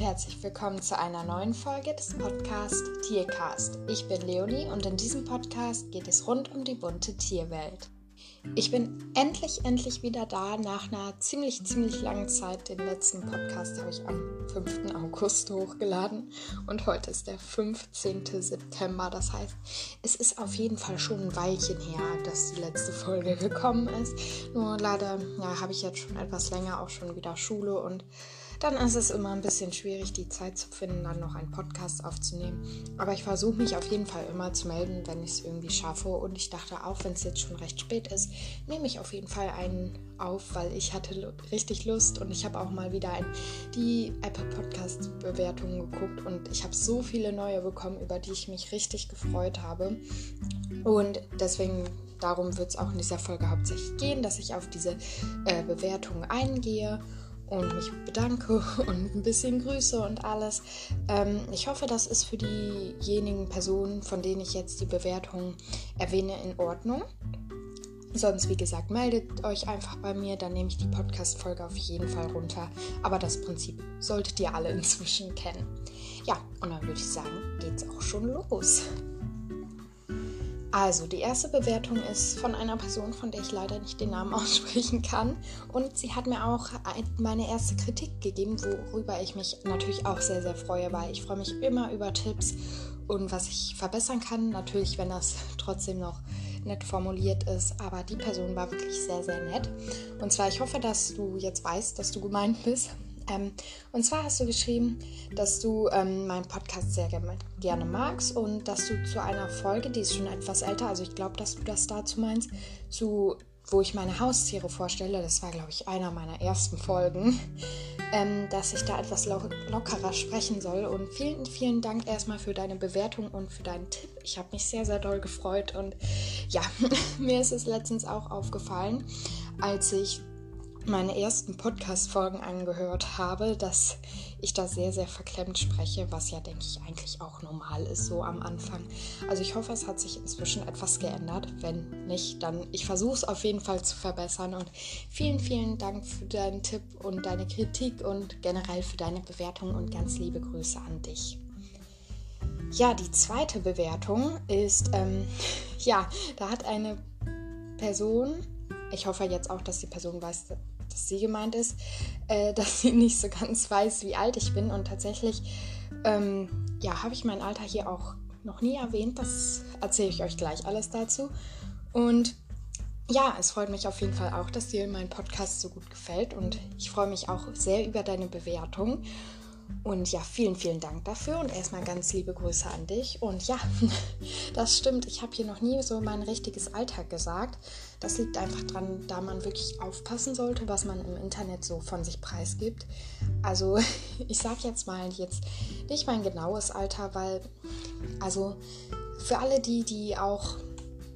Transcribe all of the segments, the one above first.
und herzlich willkommen zu einer neuen Folge des Podcasts Tiercast. Ich bin Leonie und in diesem Podcast geht es rund um die bunte Tierwelt. Ich bin endlich, endlich wieder da nach einer ziemlich, ziemlich langen Zeit. Den letzten Podcast habe ich am 5. August hochgeladen und heute ist der 15. September. Das heißt, es ist auf jeden Fall schon ein Weilchen her, dass die letzte Folge gekommen ist. Nur leider ja, habe ich jetzt schon etwas länger auch schon wieder Schule und dann ist es immer ein bisschen schwierig, die Zeit zu finden, dann noch einen Podcast aufzunehmen. Aber ich versuche mich auf jeden Fall immer zu melden, wenn ich es irgendwie schaffe. Und ich dachte auch, wenn es jetzt schon recht spät ist, nehme ich auf jeden Fall einen auf, weil ich hatte richtig Lust und ich habe auch mal wieder ein, die Apple Podcast Bewertungen geguckt und ich habe so viele neue bekommen, über die ich mich richtig gefreut habe. Und deswegen darum wird es auch in dieser Folge hauptsächlich gehen, dass ich auf diese äh, Bewertungen eingehe und mich bedanke und ein bisschen grüße und alles. Ähm, ich hoffe, das ist für diejenigen Personen, von denen ich jetzt die Bewertung erwähne, in Ordnung. Sonst, wie gesagt, meldet euch einfach bei mir, dann nehme ich die Podcast-Folge auf jeden Fall runter. Aber das Prinzip solltet ihr alle inzwischen kennen. Ja, und dann würde ich sagen, geht's auch schon los. Also, die erste Bewertung ist von einer Person, von der ich leider nicht den Namen aussprechen kann. Und sie hat mir auch meine erste Kritik gegeben, worüber ich mich natürlich auch sehr, sehr freue, weil ich freue mich immer über Tipps und was ich verbessern kann. Natürlich, wenn das trotzdem noch nett formuliert ist. Aber die Person war wirklich sehr, sehr nett. Und zwar, ich hoffe, dass du jetzt weißt, dass du gemeint bist. Ähm, und zwar hast du geschrieben, dass du ähm, meinen Podcast sehr gerne magst und dass du zu einer Folge, die ist schon etwas älter, also ich glaube, dass du das dazu meinst, zu wo ich meine Haustiere vorstelle, das war, glaube ich, einer meiner ersten Folgen, ähm, dass ich da etwas lo lockerer sprechen soll. Und vielen, vielen Dank erstmal für deine Bewertung und für deinen Tipp. Ich habe mich sehr, sehr doll gefreut. Und ja, mir ist es letztens auch aufgefallen, als ich meine ersten Podcast-Folgen angehört habe, dass ich da sehr, sehr verklemmt spreche, was ja, denke ich, eigentlich auch normal ist, so am Anfang. Also ich hoffe, es hat sich inzwischen etwas geändert. Wenn nicht, dann ich versuche es auf jeden Fall zu verbessern. Und vielen, vielen Dank für deinen Tipp und deine Kritik und generell für deine Bewertung und ganz liebe Grüße an dich. Ja, die zweite Bewertung ist, ähm, ja, da hat eine Person ich hoffe jetzt auch, dass die Person weiß, dass sie gemeint ist, äh, dass sie nicht so ganz weiß, wie alt ich bin. Und tatsächlich, ähm, ja, habe ich mein Alter hier auch noch nie erwähnt. Das erzähle ich euch gleich alles dazu. Und ja, es freut mich auf jeden Fall auch, dass dir mein Podcast so gut gefällt. Und ich freue mich auch sehr über deine Bewertung. Und ja, vielen, vielen Dank dafür und erstmal ganz liebe Grüße an dich. Und ja, das stimmt, ich habe hier noch nie so mein richtiges Alter gesagt. Das liegt einfach dran, da man wirklich aufpassen sollte, was man im Internet so von sich preisgibt. Also ich sage jetzt mal jetzt nicht mein genaues Alter, weil, also für alle die, die auch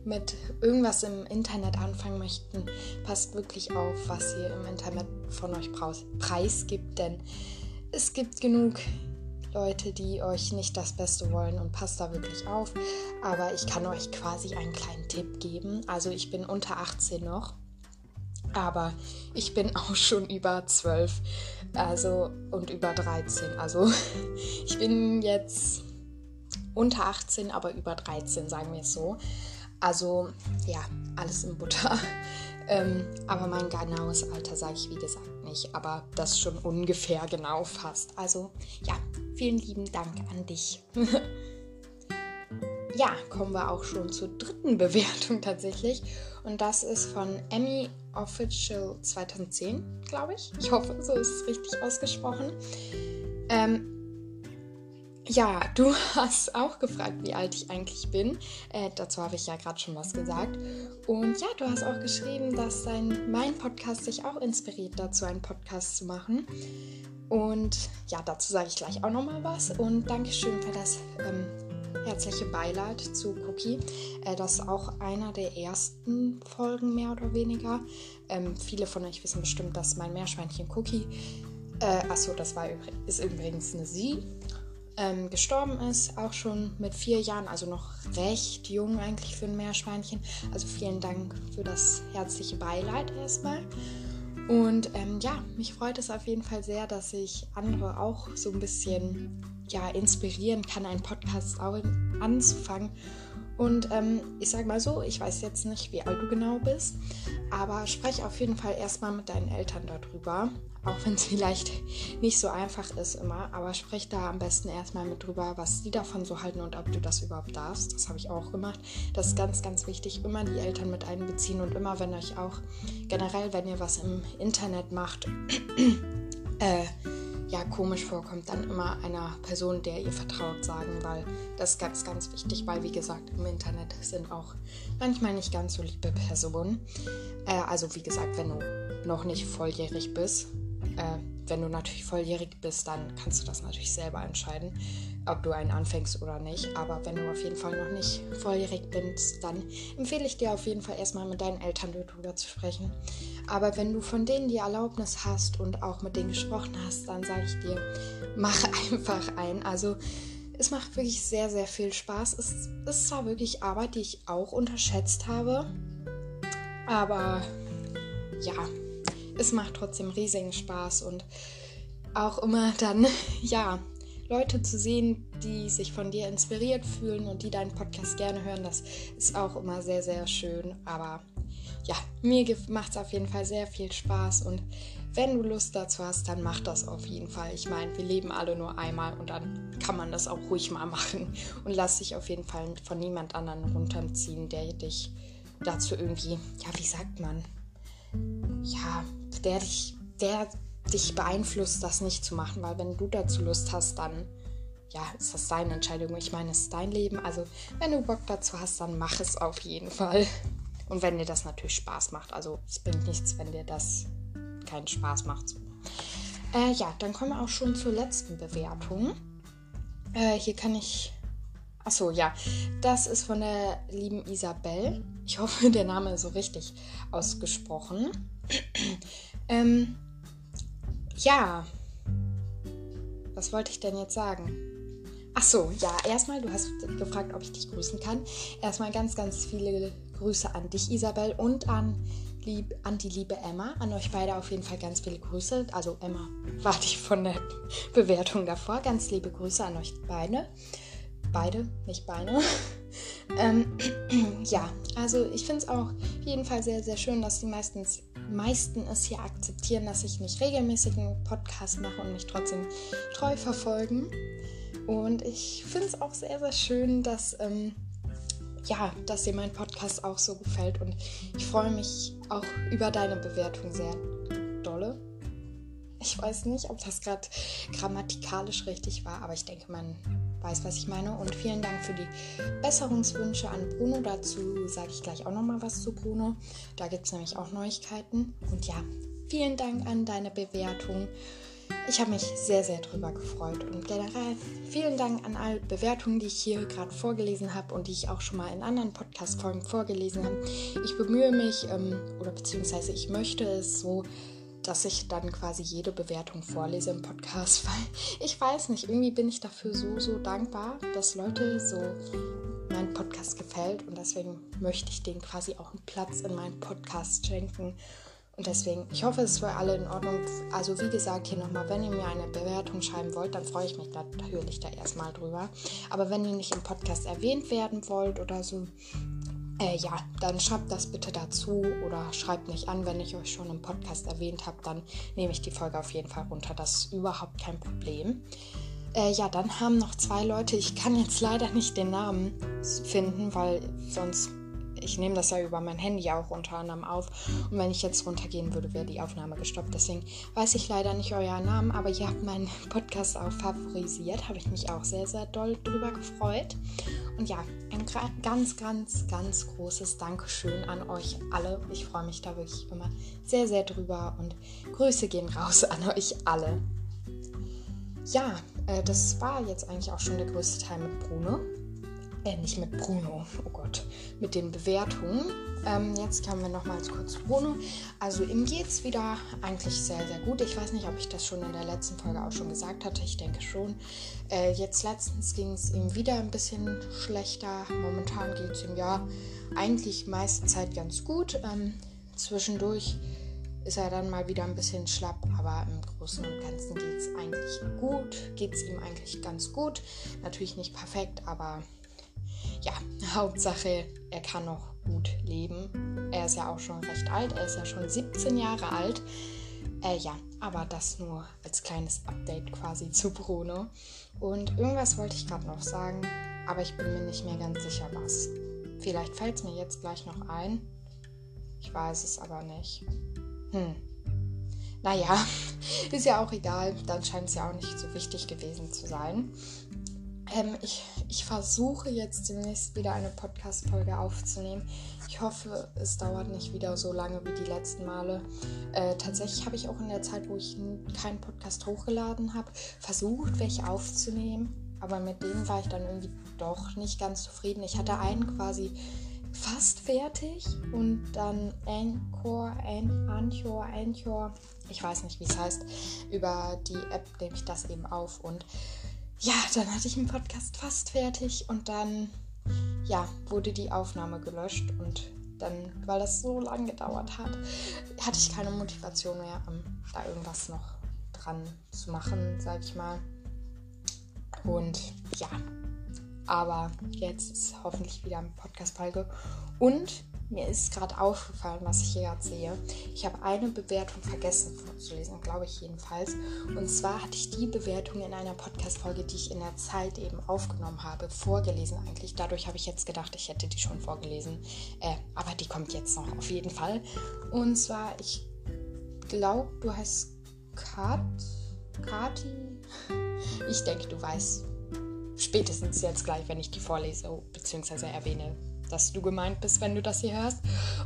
mit irgendwas im Internet anfangen möchten, passt wirklich auf, was ihr im Internet von euch preisgibt, denn es gibt genug Leute, die euch nicht das Beste wollen und passt da wirklich auf. Aber ich kann euch quasi einen kleinen Tipp geben. Also ich bin unter 18 noch, aber ich bin auch schon über 12 also, und über 13. Also ich bin jetzt unter 18, aber über 13, sagen wir es so. Also ja, alles in Butter. Ähm, aber mein genaues Alter sage ich wie gesagt nicht, aber das schon ungefähr genau fast. Also ja, vielen lieben Dank an dich. ja, kommen wir auch schon zur dritten Bewertung tatsächlich. Und das ist von Emmy Official 2010, glaube ich. Ich hoffe, so ist es richtig ausgesprochen. Ähm, ja, du hast auch gefragt, wie alt ich eigentlich bin. Äh, dazu habe ich ja gerade schon was gesagt. Und ja, du hast auch geschrieben, dass dein, mein Podcast dich auch inspiriert dazu, einen Podcast zu machen. Und ja, dazu sage ich gleich auch nochmal was. Und Dankeschön für das ähm, herzliche Beileid zu Cookie. Äh, das ist auch einer der ersten Folgen, mehr oder weniger. Ähm, viele von euch wissen bestimmt, dass mein Meerschweinchen Cookie, äh, achso, das war, ist übrigens eine Sie ähm, gestorben ist, auch schon mit vier Jahren, also noch recht jung eigentlich für ein Meerschweinchen. Also vielen Dank für das herzliche Beileid erstmal. Und ähm, ja, mich freut es auf jeden Fall sehr, dass ich andere auch so ein bisschen ja, inspirieren kann, einen Podcast anzufangen. Und ähm, ich sage mal so, ich weiß jetzt nicht, wie alt du genau bist, aber spreche auf jeden Fall erstmal mit deinen Eltern darüber. Auch wenn es vielleicht nicht so einfach ist immer, aber sprich da am besten erstmal mit drüber, was die davon so halten und ob du das überhaupt darfst. Das habe ich auch gemacht. Das ist ganz, ganz wichtig. Immer die Eltern mit einbeziehen und immer, wenn euch auch generell, wenn ihr was im Internet macht, äh, ja komisch vorkommt, dann immer einer Person, der ihr vertraut, sagen, weil das ist ganz, ganz wichtig, weil wie gesagt, im Internet sind auch manchmal nicht ganz so liebe Personen. Äh, also wie gesagt, wenn du noch nicht volljährig bist, äh, wenn du natürlich volljährig bist, dann kannst du das natürlich selber entscheiden, ob du einen anfängst oder nicht. Aber wenn du auf jeden Fall noch nicht volljährig bist, dann empfehle ich dir auf jeden Fall erstmal mit deinen Eltern darüber zu sprechen. Aber wenn du von denen die Erlaubnis hast und auch mit denen gesprochen hast, dann sage ich dir, mach einfach ein. Also es macht wirklich sehr, sehr viel Spaß. Es ist zwar wirklich Arbeit, die ich auch unterschätzt habe, aber ja, es macht trotzdem riesigen Spaß und auch immer dann, ja, Leute zu sehen, die sich von dir inspiriert fühlen und die deinen Podcast gerne hören, das ist auch immer sehr, sehr schön. Aber ja, mir macht es auf jeden Fall sehr viel Spaß und wenn du Lust dazu hast, dann mach das auf jeden Fall. Ich meine, wir leben alle nur einmal und dann kann man das auch ruhig mal machen und lass dich auf jeden Fall von niemand anderen runterziehen, der dich dazu irgendwie, ja, wie sagt man, ja, der dich, der dich beeinflusst, das nicht zu machen, weil wenn du dazu Lust hast, dann ja, ist das deine Entscheidung. Ich meine, es ist dein Leben. Also, wenn du Bock dazu hast, dann mach es auf jeden Fall. Und wenn dir das natürlich Spaß macht. Also, es bringt nichts, wenn dir das keinen Spaß macht. Äh, ja, dann kommen wir auch schon zur letzten Bewertung. Äh, hier kann ich. Achso, ja. Das ist von der lieben Isabel. Ich hoffe, der Name ist so richtig ausgesprochen. Ähm, ja. Was wollte ich denn jetzt sagen? Ach so, ja, erstmal, du hast gefragt, ob ich dich grüßen kann. Erstmal ganz, ganz viele Grüße an dich, Isabel, und an, lieb, an die liebe Emma. An euch beide auf jeden Fall ganz viele Grüße. Also Emma, warte ich von der Bewertung davor. Ganz liebe Grüße an euch beide. Beide, nicht Beine. ähm, ja, also ich finde es auch auf jeden Fall sehr, sehr schön, dass die meistens meisten es hier akzeptieren, dass ich nicht regelmäßig einen Podcast mache und mich trotzdem treu verfolgen. Und ich finde es auch sehr, sehr schön, dass, ähm, ja, dass dir mein Podcast auch so gefällt. Und ich freue mich auch über deine Bewertung sehr dolle. Ich weiß nicht, ob das gerade grammatikalisch richtig war, aber ich denke, man weiß, was ich meine. Und vielen Dank für die Besserungswünsche an Bruno. Dazu sage ich gleich auch nochmal was zu Bruno. Da gibt es nämlich auch Neuigkeiten. Und ja, vielen Dank an deine Bewertung. Ich habe mich sehr, sehr drüber gefreut. Und generell vielen Dank an alle Bewertungen, die ich hier gerade vorgelesen habe und die ich auch schon mal in anderen Podcast-Folgen vorgelesen habe. Ich bemühe mich, ähm, oder beziehungsweise ich möchte es so dass ich dann quasi jede Bewertung vorlese im Podcast, weil ich weiß nicht, irgendwie bin ich dafür so, so dankbar, dass Leute so mein Podcast gefällt und deswegen möchte ich denen quasi auch einen Platz in meinem Podcast schenken. Und deswegen, ich hoffe, es ist für alle in Ordnung. Also wie gesagt, hier nochmal, wenn ihr mir eine Bewertung schreiben wollt, dann freue ich mich natürlich da erstmal drüber. Aber wenn ihr nicht im Podcast erwähnt werden wollt oder so, äh, ja, dann schreibt das bitte dazu oder schreibt mich an, wenn ich euch schon im Podcast erwähnt habe, dann nehme ich die Folge auf jeden Fall runter. Das ist überhaupt kein Problem. Äh, ja, dann haben noch zwei Leute, ich kann jetzt leider nicht den Namen finden, weil sonst ich nehme das ja über mein Handy auch unter anderem auf. Und wenn ich jetzt runtergehen würde, wäre die Aufnahme gestoppt. Deswegen weiß ich leider nicht euer Namen, aber ihr habt meinen Podcast auch favorisiert. Habe ich mich auch sehr, sehr doll drüber gefreut. Und ja, ein ganz, ganz, ganz großes Dankeschön an euch alle. Ich freue mich da wirklich immer sehr, sehr drüber und Grüße gehen raus an euch alle. Ja, äh, das war jetzt eigentlich auch schon der größte Teil mit Bruno äh, nicht mit Bruno, oh Gott, mit den Bewertungen. Ähm, jetzt kommen wir nochmals kurz zu Bruno. Also ihm geht es wieder eigentlich sehr, sehr gut. Ich weiß nicht, ob ich das schon in der letzten Folge auch schon gesagt hatte. Ich denke schon. Äh, jetzt letztens ging es ihm wieder ein bisschen schlechter. Momentan geht es ihm ja eigentlich meiste Zeit ganz gut. Ähm, zwischendurch ist er dann mal wieder ein bisschen schlapp, aber im Großen und Ganzen geht es eigentlich gut, geht es ihm eigentlich ganz gut. Natürlich nicht perfekt, aber ja, Hauptsache, er kann noch gut leben. Er ist ja auch schon recht alt, er ist ja schon 17 Jahre alt. Äh, ja, aber das nur als kleines Update quasi zu Bruno. Und irgendwas wollte ich gerade noch sagen, aber ich bin mir nicht mehr ganz sicher, was. Vielleicht fällt es mir jetzt gleich noch ein. Ich weiß es aber nicht. Hm. Naja, ist ja auch egal. Dann scheint es ja auch nicht so wichtig gewesen zu sein. Ähm, ich, ich versuche jetzt demnächst wieder eine Podcast-Folge aufzunehmen. Ich hoffe, es dauert nicht wieder so lange wie die letzten Male. Äh, tatsächlich habe ich auch in der Zeit, wo ich keinen Podcast hochgeladen habe, versucht, welche aufzunehmen. Aber mit denen war ich dann irgendwie doch nicht ganz zufrieden. Ich hatte einen quasi fast fertig und dann Anchor, An Anchor, Anchor, ich weiß nicht, wie es heißt, über die App nehme ich das eben auf und ja, dann hatte ich einen Podcast fast fertig und dann, ja, wurde die Aufnahme gelöscht und dann, weil das so lange gedauert hat, hatte ich keine Motivation mehr, um, da irgendwas noch dran zu machen, sag ich mal. Und ja, aber jetzt ist hoffentlich wieder eine Podcast-Folge und mir ist gerade aufgefallen, was ich hier gerade sehe. Ich habe eine Bewertung vergessen vorzulesen, glaube ich jedenfalls. Und zwar hatte ich die Bewertung in einer Podcast-Folge, die ich in der Zeit eben aufgenommen habe, vorgelesen eigentlich. Dadurch habe ich jetzt gedacht, ich hätte die schon vorgelesen. Äh, aber die kommt jetzt noch auf jeden Fall. Und zwar, ich glaube, du heißt Kat. Kati. Ich denke, du weißt spätestens jetzt gleich, wenn ich die vorlese bzw. erwähne, dass du gemeint bist, wenn du das hier hörst.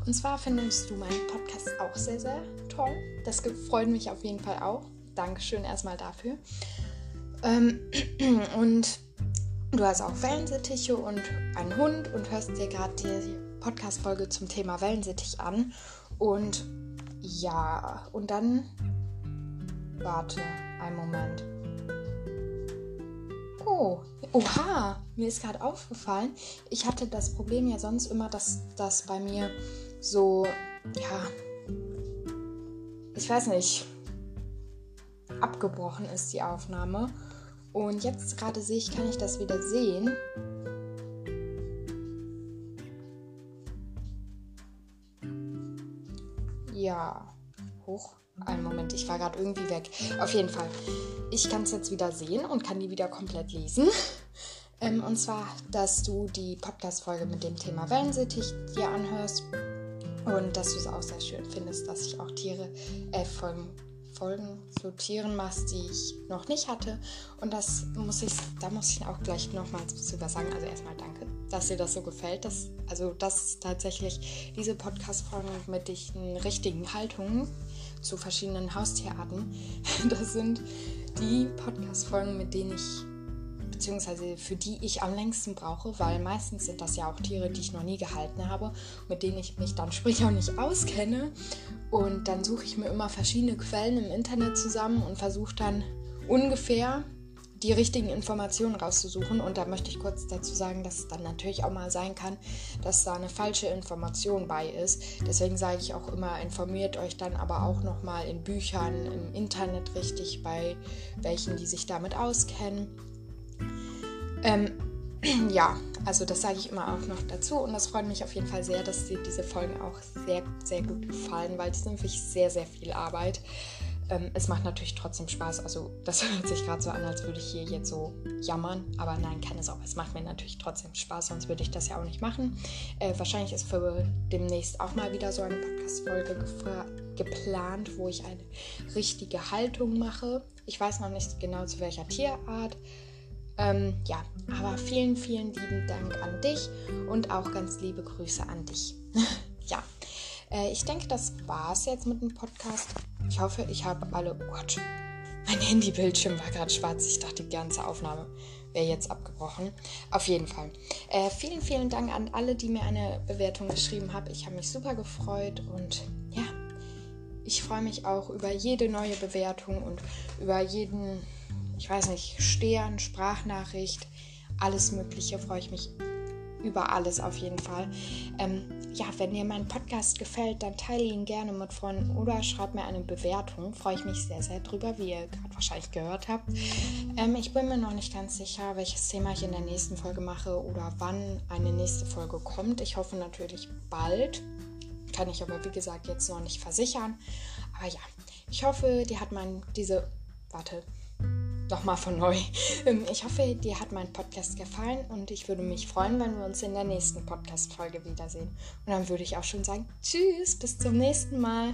Und zwar findest du meinen Podcast auch sehr, sehr toll. Das freut mich auf jeden Fall auch. Dankeschön erstmal dafür. Ähm, und du hast auch Wellensittiche und einen Hund und hörst dir gerade die Podcast-Folge zum Thema Wellensittich an. Und ja, und dann warte einen Moment. Oh, oha, mir ist gerade aufgefallen. Ich hatte das Problem ja sonst immer, dass das bei mir so, ja, ich weiß nicht, abgebrochen ist die Aufnahme. Und jetzt gerade sehe ich, kann ich das wieder sehen. Ja, hoch. Einen Moment, ich war gerade irgendwie weg. Auf jeden Fall. Ich kann es jetzt wieder sehen und kann die wieder komplett lesen. Ähm, und zwar, dass du die Podcast-Folge mit dem Thema Wellensittich dir anhörst und dass du es auch sehr schön findest, dass ich auch Tiere, äh, Folgen, Folgen zu Tieren machst, die ich noch nicht hatte. Und das muss ich, da muss ich auch gleich nochmals drüber sagen. Also erstmal danke, dass dir das so gefällt. Dass, also, dass tatsächlich diese Podcast-Folgen mit den richtigen Haltungen zu verschiedenen Haustierarten. Das sind die Podcast-Folgen, mit denen ich, beziehungsweise für die ich am längsten brauche, weil meistens sind das ja auch Tiere, die ich noch nie gehalten habe, mit denen ich mich dann sprich auch nicht auskenne. Und dann suche ich mir immer verschiedene Quellen im Internet zusammen und versuche dann ungefähr die richtigen Informationen rauszusuchen. Und da möchte ich kurz dazu sagen, dass es dann natürlich auch mal sein kann, dass da eine falsche Information bei ist. Deswegen sage ich auch immer, informiert euch dann aber auch nochmal in Büchern, im Internet richtig, bei welchen, die sich damit auskennen. Ähm, ja, also das sage ich immer auch noch dazu und das freut mich auf jeden Fall sehr, dass dir diese Folgen auch sehr, sehr gut gefallen, weil die sind wirklich sehr, sehr viel Arbeit. Ähm, es macht natürlich trotzdem Spaß. Also das hört sich gerade so an, als würde ich hier jetzt so jammern. Aber nein, es auch. Es macht mir natürlich trotzdem Spaß, sonst würde ich das ja auch nicht machen. Äh, wahrscheinlich ist für demnächst auch mal wieder so eine Podcast-Folge geplant, wo ich eine richtige Haltung mache. Ich weiß noch nicht genau zu welcher Tierart. Ähm, ja, aber vielen, vielen lieben Dank an dich und auch ganz liebe Grüße an dich. ja, äh, ich denke, das war es jetzt mit dem Podcast. Ich hoffe, ich habe alle. Oh Gott, mein Handybildschirm war gerade schwarz. Ich dachte, die ganze Aufnahme wäre jetzt abgebrochen. Auf jeden Fall. Äh, vielen, vielen Dank an alle, die mir eine Bewertung geschrieben haben. Ich habe mich super gefreut und ja, ich freue mich auch über jede neue Bewertung und über jeden, ich weiß nicht, Stern, Sprachnachricht, alles Mögliche freue ich mich über alles auf jeden Fall. Ähm, ja, wenn dir mein Podcast gefällt, dann teile ihn gerne mit Freunden oder schreib mir eine Bewertung. Freue ich mich sehr, sehr drüber, wie ihr gerade wahrscheinlich gehört habt. Ähm, ich bin mir noch nicht ganz sicher, welches Thema ich in der nächsten Folge mache oder wann eine nächste Folge kommt. Ich hoffe natürlich bald. Kann ich aber, wie gesagt, jetzt noch nicht versichern. Aber ja, ich hoffe, dir hat mein diese. Warte, nochmal von neu. Ähm, ich hoffe, dir hat mein Podcast gefallen und ich würde mich freuen, wenn wir uns in der nächsten Podcast-Folge wiedersehen. Und dann würde ich auch schon sagen, tschüss, bis zum nächsten Mal.